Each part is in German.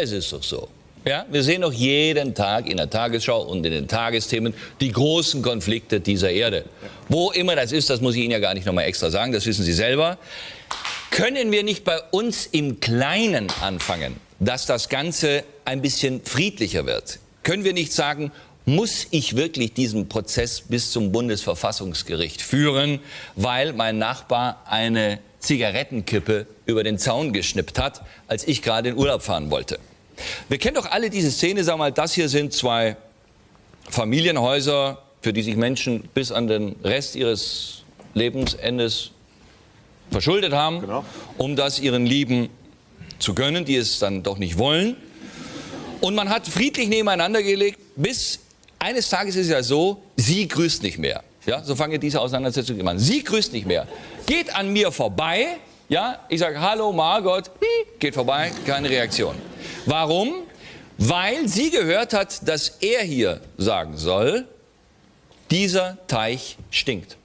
Es ist doch so. Ja, wir sehen doch jeden Tag in der Tagesschau und in den Tagesthemen die großen Konflikte dieser Erde. Wo immer das ist, das muss ich Ihnen ja gar nicht nochmal extra sagen, das wissen Sie selber. Können wir nicht bei uns im Kleinen anfangen, dass das Ganze ein bisschen friedlicher wird? Können wir nicht sagen, muss ich wirklich diesen Prozess bis zum Bundesverfassungsgericht führen, weil mein Nachbar eine Zigarettenkippe über den Zaun geschnippt hat, als ich gerade in Urlaub fahren wollte? Wir kennen doch alle diese Szene, sag mal, das hier sind zwei Familienhäuser, für die sich Menschen bis an den Rest ihres Lebensendes verschuldet haben, genau. um das ihren Lieben zu gönnen, die es dann doch nicht wollen. Und man hat friedlich nebeneinander gelegt, bis eines Tages ist es ja so, sie grüßt nicht mehr. Ja, so fange diese Auseinandersetzung an. Sie grüßt nicht mehr. Geht an mir vorbei. Ja, ich sage Hallo Margot, geht vorbei, keine Reaktion. Warum? Weil sie gehört hat, dass er hier sagen soll, dieser Teich stinkt.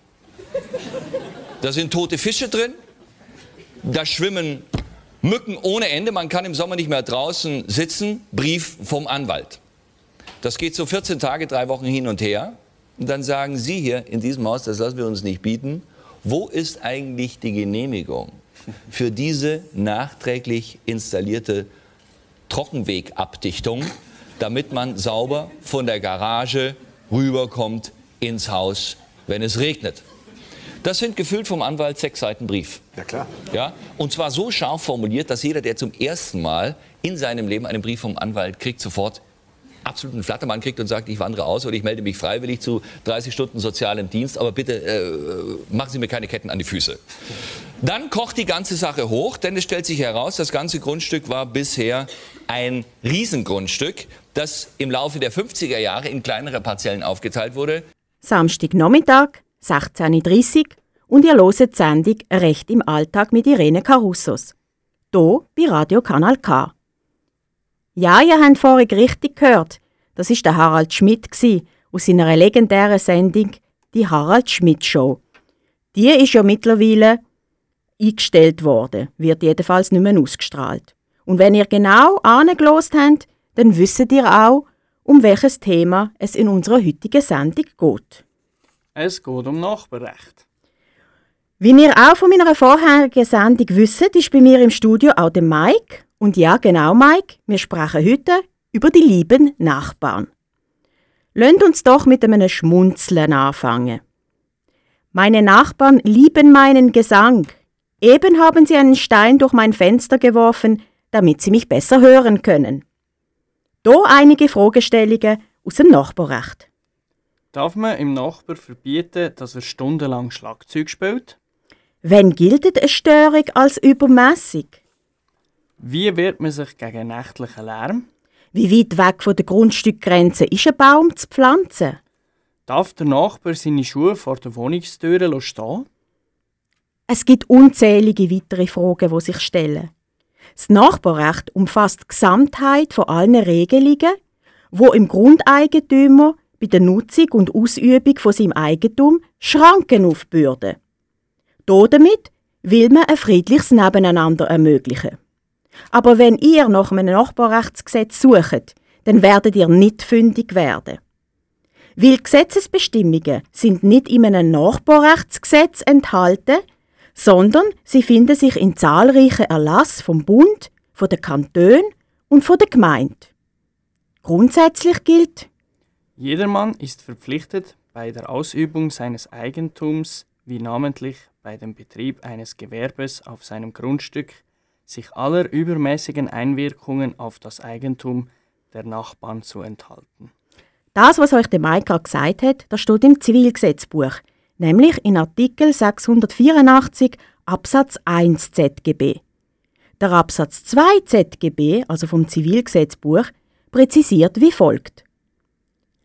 Da sind tote Fische drin, da schwimmen Mücken ohne Ende, man kann im Sommer nicht mehr draußen sitzen, Brief vom Anwalt. Das geht so 14 Tage, drei Wochen hin und her. Und dann sagen Sie hier in diesem Haus, das lassen wir uns nicht bieten, wo ist eigentlich die Genehmigung für diese nachträglich installierte Trockenwegabdichtung, damit man sauber von der Garage rüberkommt ins Haus, wenn es regnet. Das sind gefüllt vom Anwalt sechs Seiten Brief. Ja, klar. Ja, und zwar so scharf formuliert, dass jeder, der zum ersten Mal in seinem Leben einen Brief vom Anwalt kriegt, sofort absoluten Flattermann kriegt und sagt, ich wandere aus oder ich melde mich freiwillig zu 30 Stunden sozialem Dienst, aber bitte äh, machen Sie mir keine Ketten an die Füße. Dann kocht die ganze Sache hoch, denn es stellt sich heraus, das ganze Grundstück war bisher ein Riesengrundstück, das im Laufe der 50er Jahre in kleinere Parzellen aufgeteilt wurde. Samstagnachmittag, 16.30 Uhr und ihr loset Sendung «Recht im Alltag» mit Irene Carussos. Hier bei Radio Kanal K. Ja, ihr habt vorhin richtig gehört. Das ist der Harald Schmidt aus seiner legendären Sendung «Die Harald Schmidt Show». Die ist ja mittlerweile eingestellt worden, wird jedenfalls nicht mehr ausgestrahlt. Und wenn ihr genau angelost habt, dann wisst ihr auch, um welches Thema es in unserer heutigen Sendung geht. Es geht um Nachbarrecht. Wie ihr auch von meiner vorherigen Sendung wisst, ist bei mir im Studio auch der Mike, und ja, genau, Mike, wir sprechen heute über die lieben Nachbarn. Lasst uns doch mit einem Schmunzeln anfangen. Meine Nachbarn lieben meinen Gesang. Eben haben sie einen Stein durch mein Fenster geworfen, damit sie mich besser hören können. Da einige Fragestellungen aus dem Nachbarrecht. Darf man im Nachbar verbieten, dass er stundenlang Schlagzeug spielt? Wenn gilt eine Störung als übermäßig? Wie wehrt man sich gegen nächtlichen Lärm? Wie weit weg von der Grundstückgrenze ist ein Baum zu pflanzen? Darf der Nachbar seine Schuhe vor der Wohnungstür stehen? Es gibt unzählige weitere Fragen, die sich stellen. Das Nachbarrecht umfasst die Gesamtheit von allen Regelungen, wo im Grundeigentümer bei der Nutzung und Ausübung von seinem Eigentum Schranken aufbürden. Damit will man ein friedliches Nebeneinander ermöglichen. Aber wenn ihr nach einem Nachbarrechtsgesetz sucht, dann werdet ihr nicht fündig werden. Weil Gesetzesbestimmungen sind nicht in einem Nachbarrechtsgesetz enthalten, sondern sie finden sich in zahlreichen Erlass vom Bund, von den Kantonen und von der Gemeinde. Grundsätzlich gilt, jedermann ist verpflichtet, bei der Ausübung seines Eigentums, wie namentlich bei dem Betrieb eines Gewerbes auf seinem Grundstück, sich aller übermäßigen Einwirkungen auf das Eigentum der Nachbarn zu enthalten. Das, was euch der Maika gesagt hat, das steht im Zivilgesetzbuch, nämlich in Artikel 684 Absatz 1 ZGB. Der Absatz 2 ZGB, also vom Zivilgesetzbuch, präzisiert wie folgt.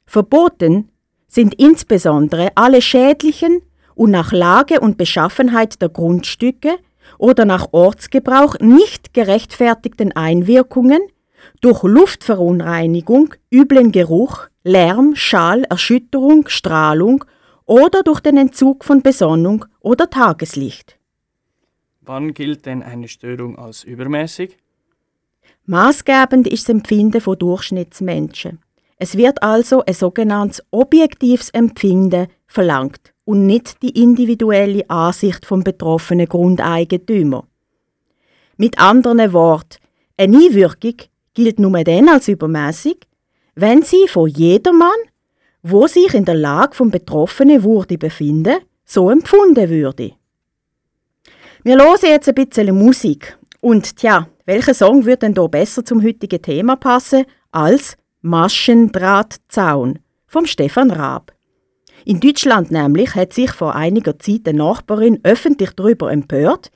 Verboten sind insbesondere alle schädlichen und nach Lage und Beschaffenheit der Grundstücke oder nach Ortsgebrauch nicht gerechtfertigten Einwirkungen durch Luftverunreinigung, üblen Geruch, Lärm, Schall, Erschütterung, Strahlung oder durch den Entzug von Besonnung oder Tageslicht. Wann gilt denn eine Störung als übermäßig? Maßgebend ist das Empfinden von Durchschnittsmenschen. Es wird also ein sogenanntes objektives Empfinden verlangt und nicht die individuelle Ansicht vom betroffenen Grundeigentümer. Mit anderen Worten, eine Einwirkung gilt nur dann als übermäßig, wenn sie von jedermann, wo sich in der Lage vom Betroffenen würde befinden, so empfunden würde. Wir hören jetzt ein bisschen Musik. Und tja, welcher Song würde denn hier besser zum heutigen Thema passen als Maschendrahtzaun vom Stefan Raab? In Deutschland nämlich hat sich vor einiger Zeit eine Nachbarin öffentlich darüber empört,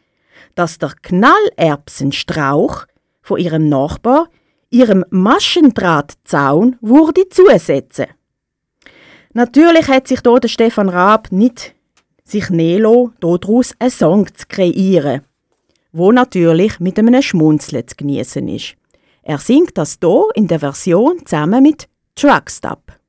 dass der Knallerbsenstrauch von ihrem Nachbar ihrem Maschendrahtzaun wurde zusetzen. Natürlich hat sich hier der Stefan Raab nicht sich Nelo daraus einen Song zu kreieren, wo natürlich mit einem Schmunzeln zu genießen ist. Er singt das hier in der Version zusammen mit Truckstop.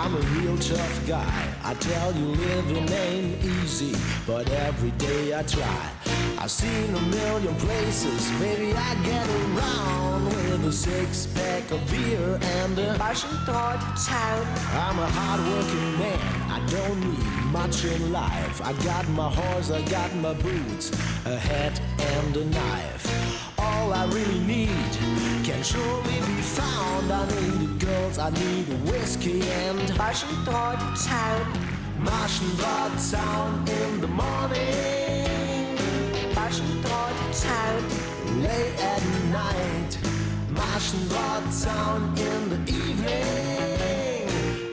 I'm a real tough guy. I tell you living ain't easy, but every day I try. I've seen a million places, maybe I get around with a six pack of beer and a town. I'm a hard-working man, I don't need much in life. I got my horse, I got my boots, a hat and a knife. All I really need can surely be found. I need girls, I need whiskey and Maschendrahtzaun. Maschendrahtzaun in the morning. Maschendrahtzaun late at night. Maschendrahtzaun in the evening.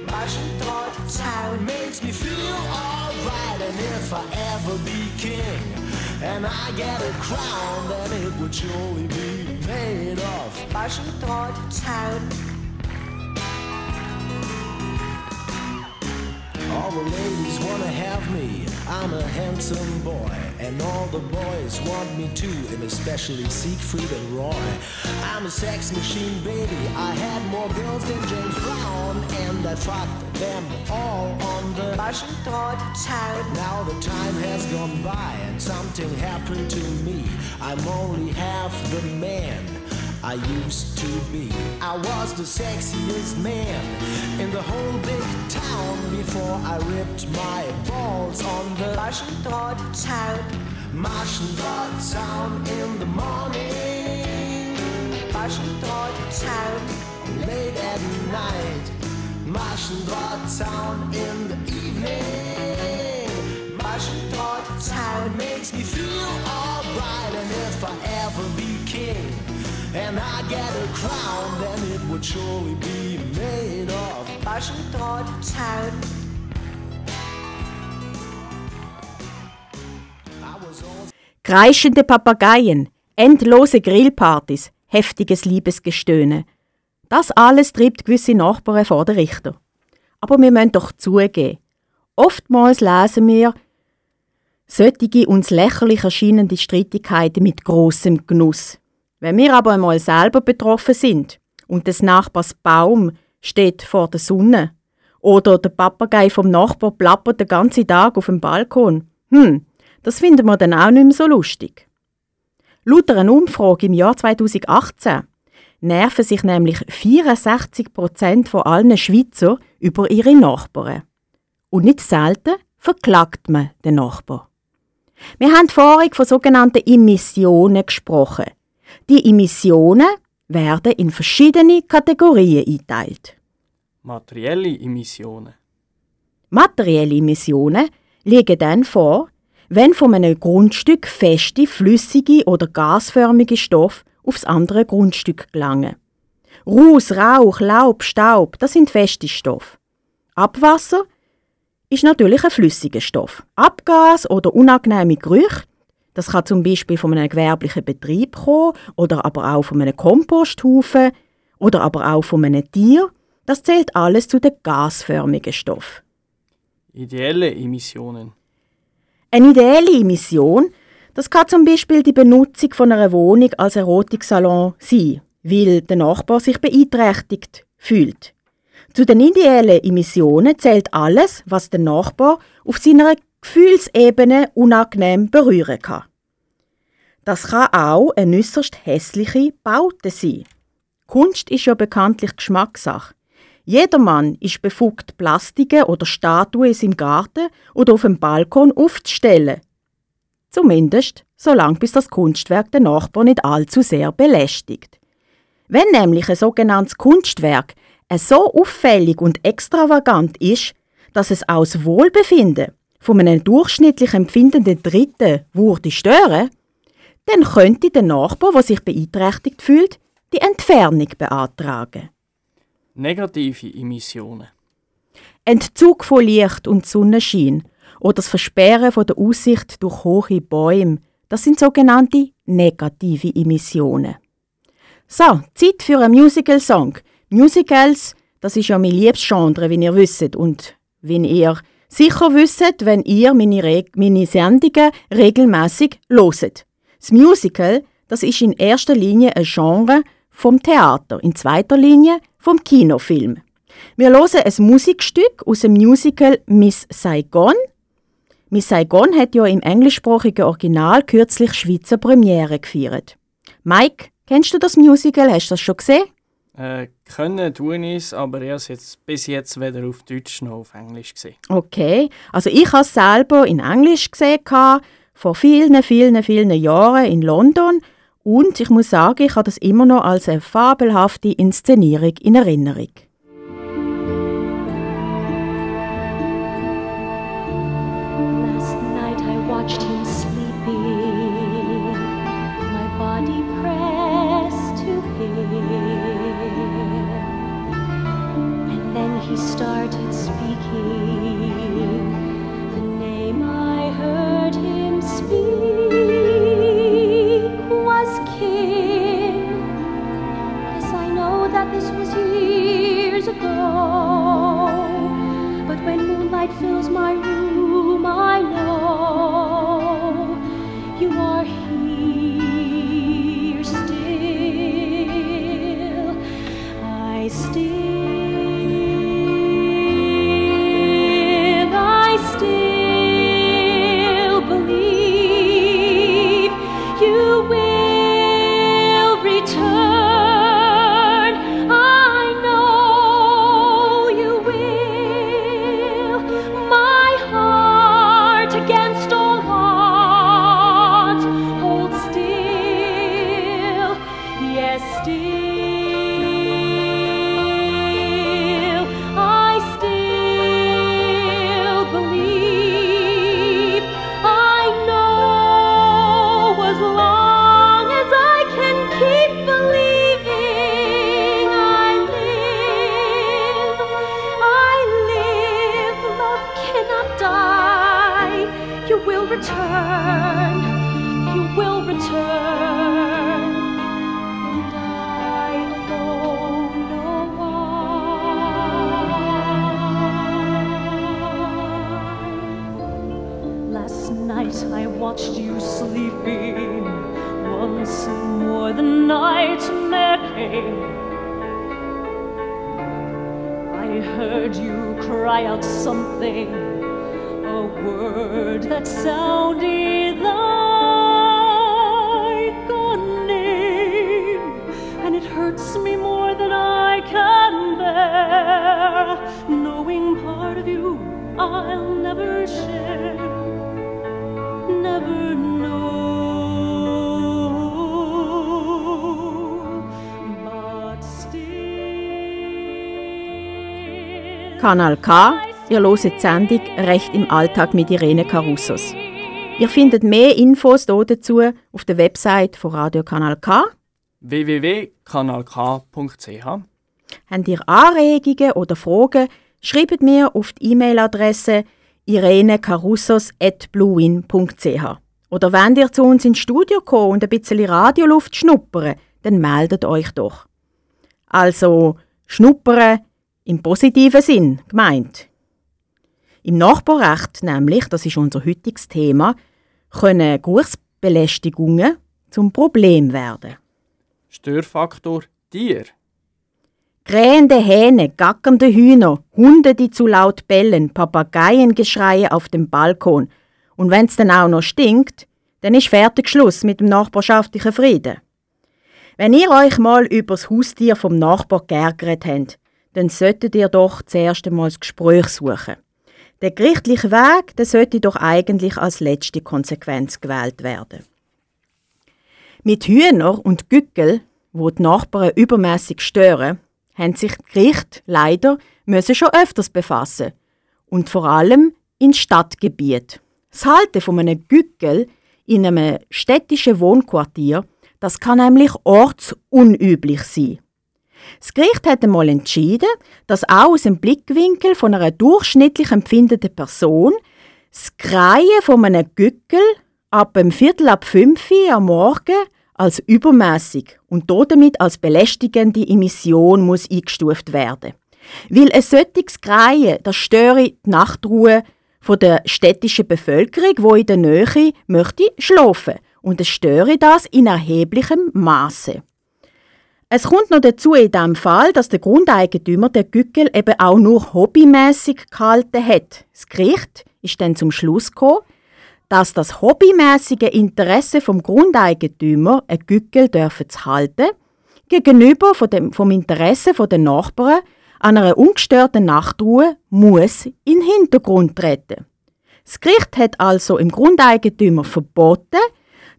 Maschendrahtzaun makes me feel alright. And if I ever be king and I get a crown, then it would surely be made of Maschendrahtzaun. All the ladies wanna have me. I'm a handsome boy, and all the boys want me too, and especially Siegfried and Roy. I'm a sex machine, baby. I had more girls than James Brown, and I fucked them all on the Maschendrahtzaun. Now the time has gone by, and something happened to me. I'm only half the man. I used to be. I was the sexiest man in the whole big town before I ripped my balls on the Maschendrahtzaun. Maschendrahtzaun in the morning. Maschendrahtzaun late at night. Maschendrahtzaun in the evening. Maschendrahtzaun makes me feel alright, and if I ever be king and I get a crown, then it would surely be made of Maschendrahtzaun. Kreischende Papageien, endlose Grillpartys, heftiges Liebesgestöhne. Das alles treibt gewisse Nachbarn vor den Richter. Aber wir müssen doch zugeben, oftmals lesen wir solche uns lächerlich erscheinende Streitigkeiten mit großem Genuss. Wenn wir aber einmal selber betroffen sind und des Nachbars Baum steht vor der Sonne oder der Papagei vom Nachbar plappert den ganzen Tag auf dem Balkon, hm, das finden wir dann auch nicht mehr so lustig. Laut einer Umfrage im Jahr 2018 nerven sich nämlich 64 Prozent von allen Schweizer über ihre Nachbarn. Und nicht selten verklagt man den Nachbar. Wir haben vorhin von sogenannten Emissionen gesprochen. Die Emissionen werden in verschiedene Kategorien eingeteilt. Materielle Emissionen. Materielle Emissionen liegen dann vor, wenn von einem Grundstück feste, flüssige oder gasförmige Stoffe aufs andere Grundstück gelangen. Ruß, Rauch, Laub, Staub, das sind feste Stoffe. Abwasser ist natürlich ein flüssiger Stoff. Abgas oder unangenehme Gerüche, das kann zum Beispiel von einem gewerblichen Betrieb kommen oder aber auch von einem Komposthaufen oder aber auch von einem Tier. Das zählt alles zu den gasförmigen Stoffen. Ideelle Emissionen. Eine ideelle Emission, das kann zum Beispiel die Benutzung von einer Wohnung als Erotiksalon sein, weil der Nachbar sich beeinträchtigt fühlt. Zu den ideellen Emissionen zählt alles, was der Nachbar auf seiner Gefühlsebene unangenehm berühren kann. Das kann auch eine äußerst hässliche Baute sein. Kunst ist ja bekanntlich Geschmackssache. Jedermann ist befugt, Plastiken oder Statuen seinem Garten oder auf dem Balkon aufzustellen. Zumindest, solange bis das Kunstwerk den Nachbar nicht allzu sehr belästigt. Wenn nämlich ein sogenanntes Kunstwerk so auffällig und extravagant ist, dass es aus Wohlbefinden von einem durchschnittlich empfindenden Dritten würde stören, dann könnte der Nachbar, der sich beeinträchtigt fühlt, die Entfernung beantragen. Negative Emissionen. Entzug von Licht und Sonnenschein oder das Versperren von der Aussicht durch hohe Bäume, das sind sogenannte negative Emissionen. So, Zeit für einen Musical-Song. Musicals, das ist ja mein liebstes Genre, wie ihr wisst. Und wenn ihr sicher wisst, wenn ihr meine, Re meine Sendungen regelmäßig loset. Das Musical, das ist in erster Linie ein Genre vom Theater, in zweiter Linie vom Kinofilm. Wir hören ein Musikstück aus dem Musical Miss Saigon. Miss Saigon hat ja im englischsprachigen Original kürzlich Schweizer Premiere gefeiert. Mike, kennst du das Musical? Hast du das schon gesehen? Äh, können tun es, aber ich habe jetzt bis jetzt weder auf Deutsch noch auf Englisch gesehen. Okay, also ich habe es selber in Englisch gesehen vor vielen, vielen, vielen Jahren in London und ich muss sagen, ich habe das immer noch als eine fabelhafte Inszenierung in Erinnerung. light fills my room. you will return, and I alone know why. Last night I watched you sleeping, once more the nightmare came. I heard you cry out something Kanal K. Ihr die Sendung Recht im Alltag mit Irene Carussos. Ihr findet mehr Infos dazu auf der Website von Radio Kanal K. www.kanalk.ch Habt ihr Anregungen oder Fragen, schreibt mir auf die E-Mail-Adresse irenecarussos.bluewin.ch. Oder wenn ihr zu uns ins Studio kommt und ein bisschen Radioluft schnuppern, dann meldet euch doch. Also, schnuppern im positiven Sinn gemeint. Im Nachbarrecht nämlich, das ist unser heutiges Thema, können Geruchsbelästigungen zum Problem werden. Störfaktor Tier. Krähende Hähne, gackernde Hühner, Hunde, die zu laut bellen, Papageiengeschreie auf dem Balkon. Und wenn's dann auch noch stinkt, dann ist fertig Schluss mit dem nachbarschaftlichen Frieden. Wenn ihr euch mal übers Haustier vom Nachbar geärgert habt, dann solltet ihr doch zuerst einmal das Gespräch suchen. Der gerichtliche Weg der sollte doch eigentlich als letzte Konsequenz gewählt werden. Mit Hühner und Gückel, wo die Nachbarn übermäßig stören, haben sich die Gerichte leider müssen schon öfters befassen. Und vor allem in Stadtgebiet. Das Halten von einem Gückel in einem städtischen Wohnquartier, das kann nämlich ortsunüblich sein. Das Gericht hat einmal entschieden, dass auch aus dem Blickwinkel von einer durchschnittlich empfindenden Person das Kreien von einem Gückel ab dem Viertel ab fünf am Morgen als übermäßig und damit als belästigende Emission muss eingestuft werden. Weil ein solches Kreien, das störe die Nachtruhe von der städtischen Bevölkerung, wo in der Nähe möchte schlafen und es störe das in erheblichem Maße. Es kommt noch dazu in dem Fall, dass der Grundeigentümer der Gückel eben auch nur hobbymäßig gehalten hat. Das Gericht ist dann zum Schluss gekommen, dass das hobbymäßige Interesse vom Grundeigentümer, ein Gückel dürfen zu halten, gegenüber von dem, vom Interesse der Nachbarn an einer ungestörten Nachtruhe muss in den Hintergrund treten. Das Gericht hat also im Grundeigentümer verboten,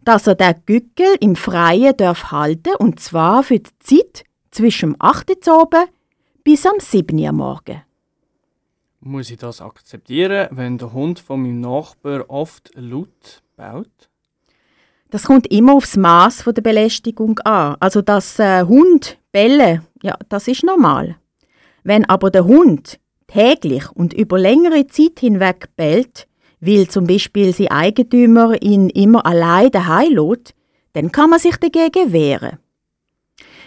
dass er den Gückel im Freien darf halten und zwar für die Zeit zwischen dem 8. Uhr bis am 7. Uhr morgen. Muss ich das akzeptieren, wenn der Hund von meinem Nachbar oft laut baut? Das kommt immer aufs Maß der Belästigung an. Also dass äh, Hund bellen, ja, das ist normal. Wenn aber der Hund täglich und über längere Zeit hinweg bellt, weil zum Beispiel sein Eigentümer ihn immer allein daheim lässt, dann kann man sich dagegen wehren.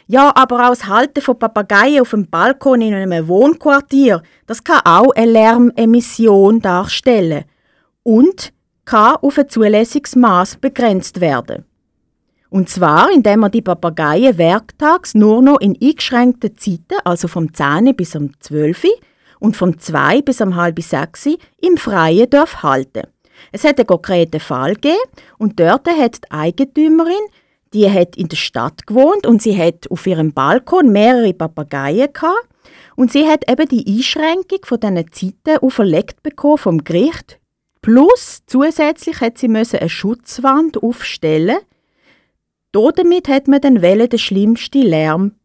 Ja, aber auch das Halten von Papageien auf dem Balkon in einem Wohnquartier, das kann auch eine Lärmemission darstellen und kann auf ein zulässiges Maß begrenzt werden. Und zwar, indem man die Papageien werktags nur noch in eingeschränkten Zeiten, also vom 10 bis um 12 und vom 2 bis um halb 6 im Freien darf halten. Es hat einen konkreten Fall gegeben und dort hat die Eigentümerin die hat in der Stadt gewohnt und sie hat auf ihrem Balkon mehrere Papageien gehabt. Und sie hat eben die Einschränkung von diesen Zeiten auferlegt bekommen vom Gericht. Plus zusätzlich hat sie eine Schutzwand aufstellen. Damit hat man dann den schlimmsten Lärm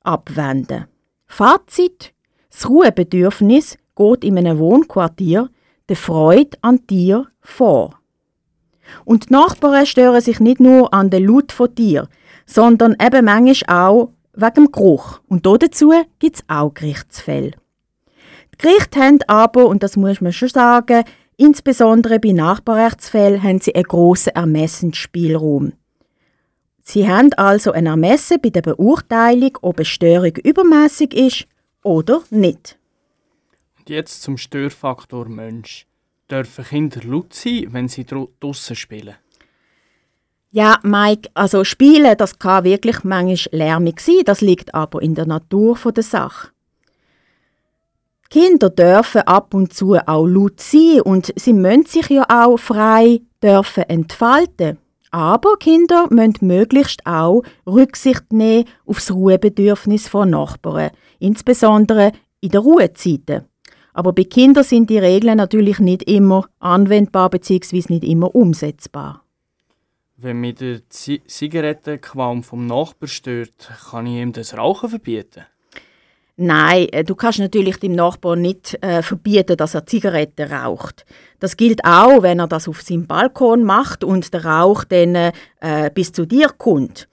abwenden. Fazit: Das Ruhebedürfnis geht in einem Wohnquartier der Freude an dir vor. Und die Nachbarn stören sich nicht nur an den Laut von dir, sondern eben manchmal auch wegen dem Geruch. Und dazu gibt es auch Gerichtsfälle. Die Gerichte haben aber, und das muss man schon sagen, insbesondere bei Nachbarrechtsfällen haben sie einen grossen Ermessensspielraum. Sie haben also ein Ermessen bei der Beurteilung, ob eine Störung übermäßig ist oder nicht. Und jetzt zum Störfaktor Mensch. Dürfen Kinder laut sein, wenn sie draußen spielen? Ja, Mike, also Spielen, das kann wirklich manchmal lärmig sein, das liegt aber in der Natur der Sache. Kinder dürfen ab und zu auch laut sein und sie müssen sich ja auch frei dürfen entfalten. Aber Kinder müssen möglichst auch Rücksicht nehmen auf das Ruhebedürfnis von Nachbarn, insbesondere in der Ruhezeiten. Aber bei Kindern sind die Regeln natürlich nicht immer anwendbar bzw. nicht immer umsetzbar. Wenn mich der Zigarettenqualm vom Nachbar stört, kann ich ihm das Rauchen verbieten? Nein, äh, du kannst natürlich dem Nachbarn nicht äh, verbieten, dass er Zigaretten raucht. Das gilt auch, wenn er das auf seinem Balkon macht und der Rauch dann äh, bis zu dir kommt.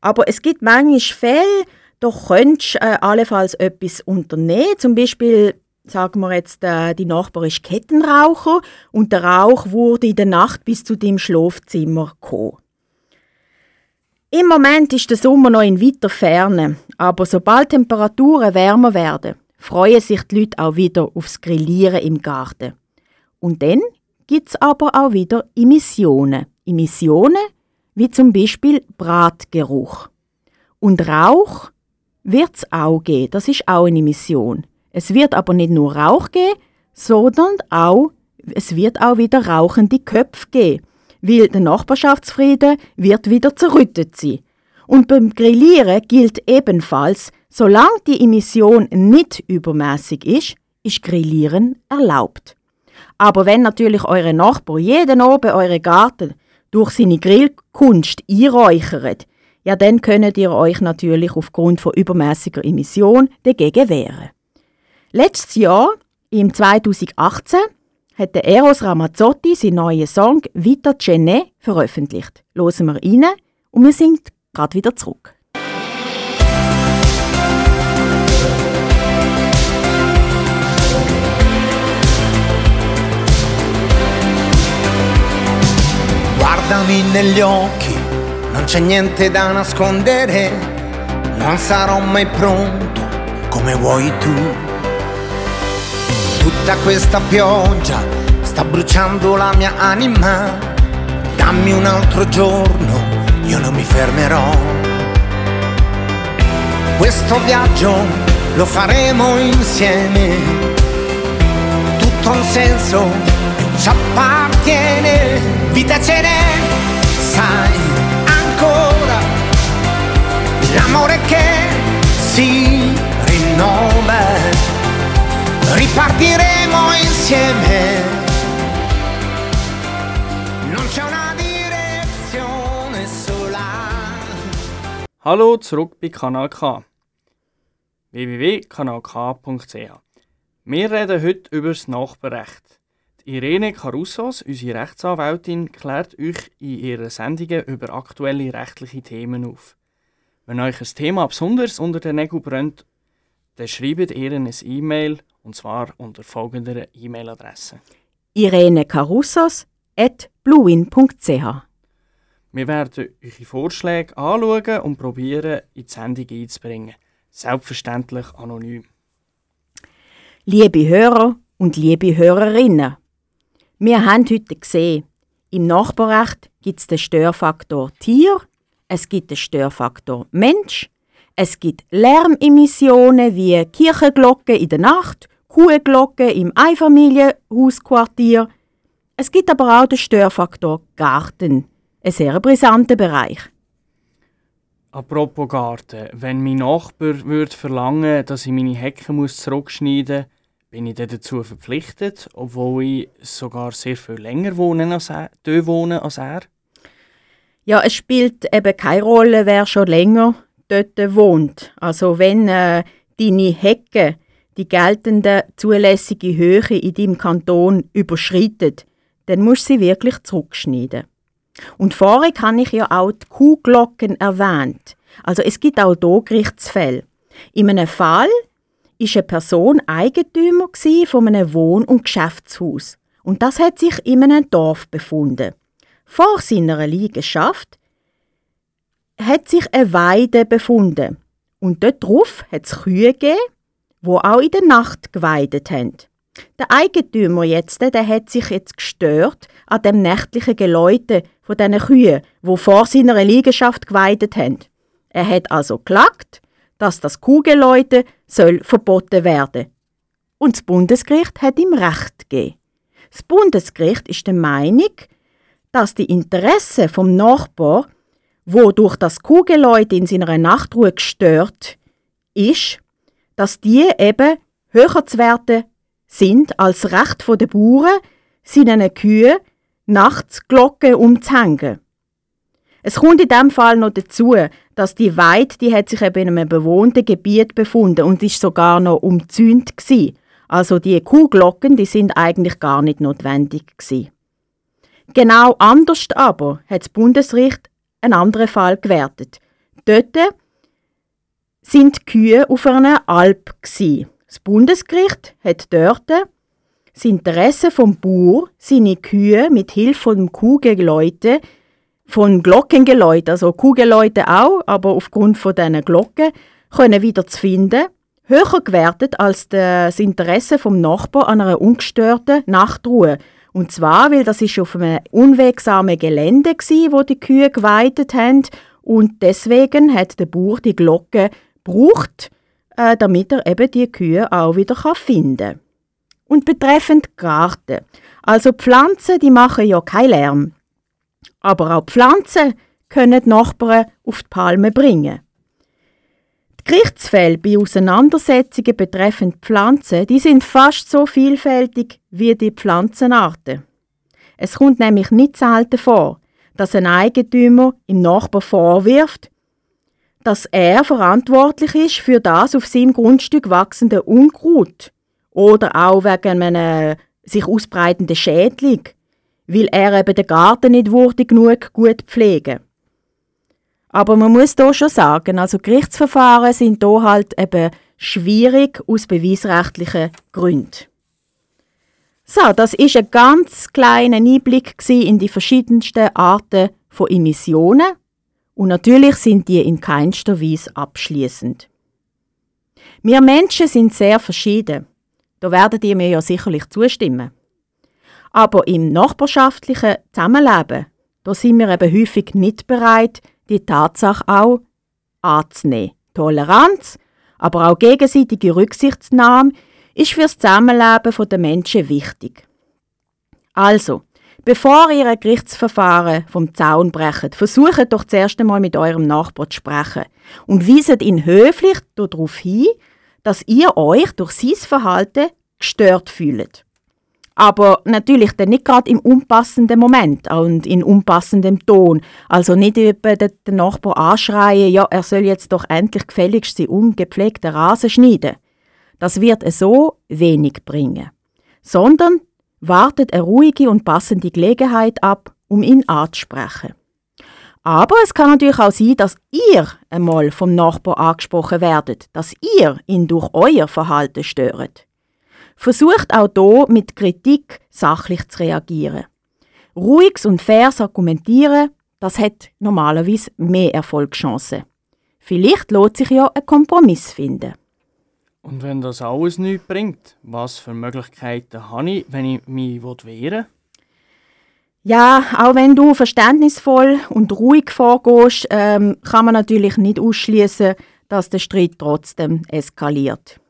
Aber es gibt manchmal Fälle, da könntest du äh, allenfalls etwas unternehmen. Zum Beispiel sagen wir jetzt, äh, die Nachbar ist Kettenraucher und der Rauch wurde in der Nacht bis zu dem Schlafzimmer gekommen. Im Moment ist der Sommer noch in weiter Ferne, aber sobald Temperaturen wärmer werden, freuen sich die Leute auch wieder aufs Grillieren im Garten. Und dann gibt es aber auch wieder Emissionen. Emissionen wie zum Beispiel Bratgeruch. Und Rauch wird es auch geben. Das ist auch eine Emission. Es wird aber nicht nur Rauch geben, sondern auch, es wird auch wieder rauchende Köpfe geben, weil der Nachbarschaftsfrieden wird wieder zerrüttet sein. Und beim Grillieren gilt ebenfalls, solange die Emission nicht übermäßig ist, ist Grillieren erlaubt. Aber wenn natürlich eure Nachbar jeden Abend euren Garten durch seine Grillkunst einräuchert, ja dann könnt ihr euch natürlich aufgrund von übermäßiger Emission dagegen wehren. Letztes Jahr, im 2018, hat der Eros Ramazzotti seinen neuen Song Vita Cene veröffentlicht. Hören wir rein und wir sind gerade wieder zurück. Guardami negli occhi, non c'è niente da nascondere, non sarò mai pronto come vuoi tu. Tutta questa pioggia sta bruciando la mia anima, dammi un altro giorno, io non mi fermerò. Questo viaggio lo faremo insieme, tutto un senso ci appartiene, vita ce n'è, sai ancora, l'amore che si rinnova, ripartiremo insieme, non c'è una direzione sola. Hallo, zurück bei Kanal K. www.kanalk.ch Wir reden heute über das Nachbarrecht. Die Irene Carusos, unsere Rechtsanwältin, klärt euch in ihren Sendungen über aktuelle rechtliche Themen auf. Wenn euch ein Thema besonders unter den Nägeln brennt, dann schreibt ihr ein E-Mail und zwar unter folgender E-Mail-Adresse. Irene Carusos at bluewin.ch Wir werden eure Vorschläge anschauen und probieren, in die Sendung einzubringen. Selbstverständlich anonym. Liebe Hörer und liebe Hörerinnen, wir haben heute gesehen, im Nachbarrecht gibt es den Störfaktor Tier, es gibt den Störfaktor Mensch, es gibt Lärmemissionen wie Kirchenglocken in der Nacht, Kuhglocken im Einfamilienhausquartier. Es gibt aber auch den Störfaktor Garten, ein sehr brisanter Bereich. Apropos Garten, wenn mein Nachbar würde verlangen, dass ich meine Hecke muss zurückschneiden muss, bin ich dazu verpflichtet, obwohl ich sogar sehr viel länger wohne als er, wohne als er? Ja, es spielt eben keine Rolle, wer schon länger dort wohnt. Also wenn äh, deine Hecke die geltende zulässige Höhe in deinem Kanton überschreitet, dann musst du sie wirklich zurückschneiden. Und vorher habe ich ja auch die Kuhglocken erwähnt. Also es gibt auch hier Gerichtsfälle. In einem Fall ist eine Person Eigentümer von einem Wohn- und Geschäftshaus. Und das hat sich in einem Dorf befunden. Vor seiner Liegenschaft hat sich eine Weide befunden. Und dort drauf hat es Kühe gegeben, die auch in der Nacht geweidet haben. Der Eigentümer jetzt, der hat sich jetzt gestört an dem nächtlichen Geläute von diesen Kühen, wo vor seiner Liegenschaft geweidet haben. Er hat also klagt, dass das Kuhgeläute soll verboten werden. Und das Bundesgericht hat ihm Recht gegeben. Das Bundesgericht ist der Meinung, dass die Interessen vom Nachbar, wo durch das Kuhgeläute in seiner Nachtruhe gestört ist, dass die eben höher zu werden sind als Recht der Bauern, seinen Kühen nachts Glocken umzuhängen. Es kommt in diesem Fall noch dazu, dass die Weide, die hat sich eben in einem bewohnten Gebiet befunden und ist sogar noch umzäunt gsi. Also die Kuhglocken, die sind eigentlich gar nicht notwendig gsi. Genau anders aber hat das Bundesgericht einen anderen Fall gewertet. Dort sind Kühe auf einer Alp gsi. Das Bundesgericht hat dort das Interesse vom Bauer, seine Kühe mit Hilfe von Kuhgeläute, von Glockengeläute, also Kuhgeläute auch, aber aufgrund von diesen Glocken, können wieder zu finden, höher gewertet als das Interesse vom Nachbar an einer ungestörten Nachtruhe. Und zwar, weil das ist auf einem unwegsamen Gelände war, wo die Kühe geweidet haben und deswegen hat der Bauer die Glocke braucht, äh, damit er eben die Kühe auch wieder finden kann. Und betreffend Garten. Also Pflanzen, die machen ja keinen Lärm. Aber auch Pflanzen können die Nachbarn auf die Palme bringen. Die Gerichtsfälle bei Auseinandersetzungen betreffend Pflanzen, die sind fast so vielfältig wie die Pflanzenarten. Es kommt nämlich nicht selten vor, dass ein Eigentümer im Nachbar vorwirft, dass er verantwortlich ist für das auf seinem Grundstück wachsende Unkraut oder auch wegen einem sich ausbreitenden Schädling, weil er eben den Garten nicht würdig genug gut pflegen. Aber man muss hier schon sagen, also Gerichtsverfahren sind hier halt eben schwierig aus beweisrechtlichen Gründen. So, das ist ein ganz kleiner Einblick in die verschiedensten Arten von Emissionen und natürlich sind die in keinster Weise abschließend. Wir Menschen sind sehr verschieden. Da werden die mir ja sicherlich zustimmen. Aber im nachbarschaftlichen Zusammenleben, da sind wir eben häufig nicht bereit, die Tatsache auch anzunehmen. Toleranz, aber auch gegenseitige Rücksichtnahme ist für das Zusammenleben der Menschen wichtig. Also, bevor ihr ein Gerichtsverfahren vom Zaun brecht, versucht doch zuerst einmal mit eurem Nachbarn zu sprechen und weiset ihn höflich darauf hin, dass ihr euch durch sein Verhalten gestört fühlt. Aber natürlich dann nicht gerade im unpassenden Moment und in unpassendem Ton. Also nicht über den Nachbar anschreien, ja, er soll jetzt doch endlich gefälligst seinen ungepflegten Rasen schneiden. Das wird so wenig bringen. Sondern wartet eine ruhige und passende Gelegenheit ab, um ihn anzusprechen. Aber es kann natürlich auch sein, dass ihr einmal vom Nachbar angesprochen werdet, dass ihr ihn durch euer Verhalten stört. Versucht auch hier mit Kritik sachlich zu reagieren. Ruhiges und faires Argumentieren, das hat normalerweise mehr Erfolgschancen. Vielleicht lohnt sich ja ein Kompromiss finden. Und wenn das alles nichts bringt, was für Möglichkeiten habe ich, wenn ich mich wehren will? Ja, auch wenn du verständnisvoll und ruhig vorgehst, ähm, kann man natürlich nicht ausschließen, dass der Streit trotzdem eskaliert.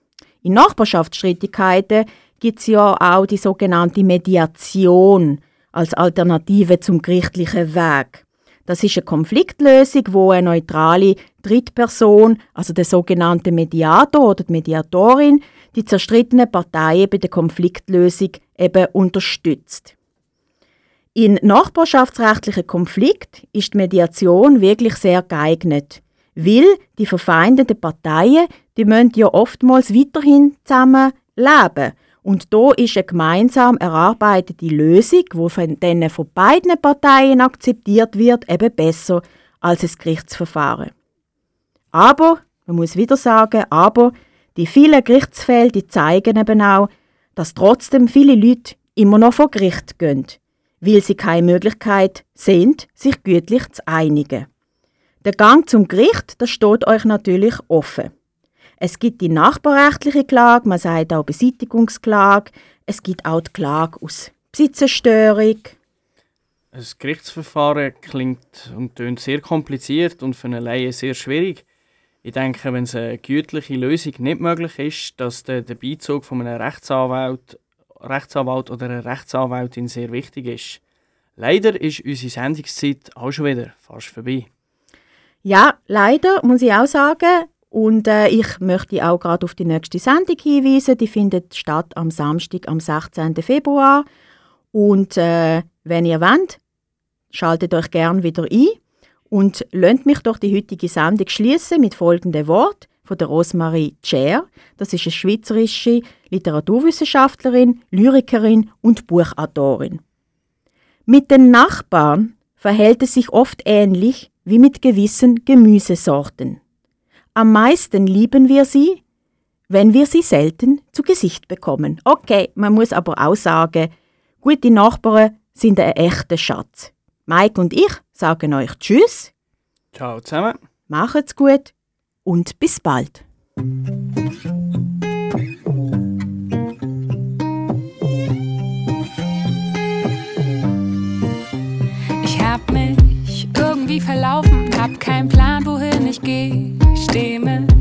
In Nachbarschaftsstreitigkeiten gibt es ja auch die sogenannte Mediation als Alternative zum gerichtlichen Weg. Das ist eine Konfliktlösung, wo eine neutrale Drittperson, also der sogenannte Mediator oder die Mediatorin, die zerstrittenen Parteien bei der Konfliktlösung eben unterstützt. In nachbarschaftsrechtlichen Konflikt ist die Mediation wirklich sehr geeignet, weil die verfeindeten Parteien, die müssen ja oftmals weiterhin zusammen leben. Und da ist eine gemeinsam erarbeitete Lösung, die von, denen von beiden Parteien akzeptiert wird, eben besser als ein Gerichtsverfahren. Aber, man muss wieder sagen, aber die vielen Gerichtsfälle die zeigen eben auch, dass trotzdem viele Leute immer noch vor Gericht gehen weil sie keine Möglichkeit sind, sich gütlich zu einigen. Der Gang zum Gericht, das steht euch natürlich offen. Es gibt die nachbarrechtliche Klage, man sagt auch Beseitigungsklage, es gibt auch die Klage aus Besitzerstörung. Ein Gerichtsverfahren klingt und tönt sehr kompliziert und für eine Laie sehr schwierig. Ich denke, wenn es eine gütliche Lösung nicht möglich ist, dass der, der Beizug von einem Rechtsanwalt Rechtsanwalt oder eine Rechtsanwältin sehr wichtig ist. Leider ist unsere Sendungszeit auch schon wieder fast vorbei. Ja, leider muss ich auch sagen. Und äh, ich möchte auch gerade auf die nächste Sendung hinweisen. Die findet statt am Samstag, am 16. Februar. Und äh, wenn ihr wollt, schaltet euch gern wieder ein und lasst mich doch die heutige Sendung schließen mit folgendem Wort von der Rosemarie Tscher. Das ist eine schweizerische Literaturwissenschaftlerin, Lyrikerin und Buchautorin. Mit den Nachbarn verhält es sich oft ähnlich wie mit gewissen Gemüsesorten. Am meisten lieben wir sie, wenn wir sie selten zu Gesicht bekommen. Okay, man muss aber auch sagen, gute Nachbarn sind ein echter Schatz. Mike und ich sagen euch Tschüss. Ciao zusammen. Macht's gut und bis bald. Ich hab mich irgendwie verlaufen, hab keinen Plan, wohin ich geh. Steh mit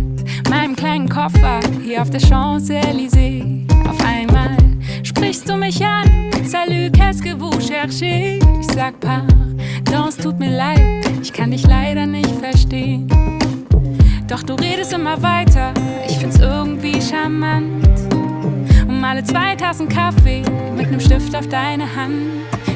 hier auf der Champs-Élysées. Auf einmal sprichst du mich an. Salut, qu'est-ce que vous cherchez? Ich sag pardon, es tut mir leid, ich kann dich leider nicht verstehen. Doch du redest immer weiter, ich find's irgendwie charmant. Um alle zwei Tassen Kaffee mit nem Stift auf deine Hand.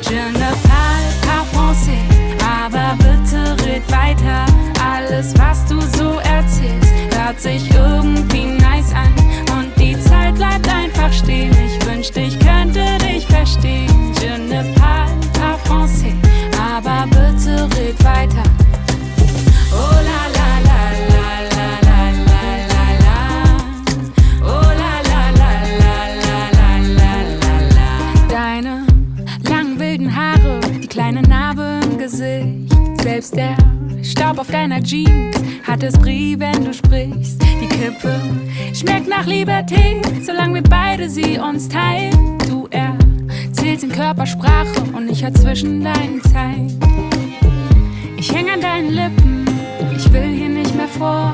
Je ne parle pas français, aber bitte red weiter. Alles, was du so erzählst, hört sich irgendwie nice an. Und die Zeit bleibt einfach stehen. Ich wünschte, ich könnte dich verstehen. Je ne parle pas français, aber bitte red weiter. Oh la la la la. la la la la. Oh la la la la la la la la. Deine langen wilden Haare, die Kleine Narbe im Gesicht, selbst der Staub auf deiner Jeans hat es Brie, wenn du sprichst. Die Kippe schmeckt nach Liberté, solange wir beide sie uns teilen. Erzählst in Körpersprache und ich hör zwischen deinen Zeilen. Ich häng an deinen Lippen, ich will hier nicht mehr fort.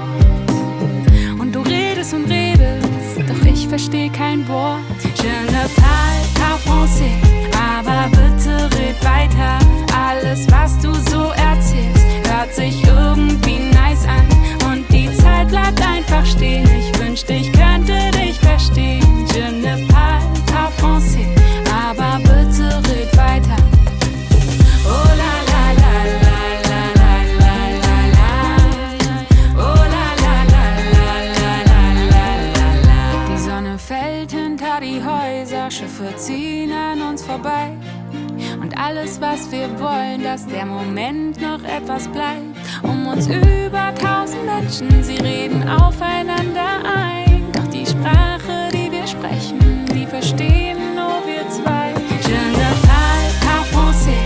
Und du redest und redest, doch ich versteh kein Wort. Je ne parle pas français, aber bitte red weiter. Alles, was du so erzählst, hört sich irgendwie nice an. Und die Zeit bleibt einfach stehen. Ich wünschte, ich könnte dich verstehen. Je ne parle français, aber bitte red weiter. Oh la la la la la la la la la. Oh la la la la la la la la. Die Sonne fällt hinter die Häuser, Schiffe ziehen an uns vorbei. Und alles, was wir wollen, dass der Moment noch etwas bleibt. Um uns über tausend Menschen, sie reden aufeinander ein. Doch die Sprache, die wir sprechen, die verstehen nur wir zwei. Je ne parle pas français,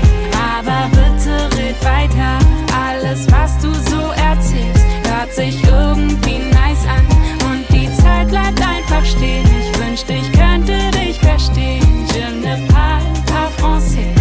aber bitte red weiter. Alles, was du so erzählst, hört sich irgendwie nice an. Und die Zeit bleibt einfach stehen. Ich wünschte, ich könnte dich verstehen. Je ne parle pas français.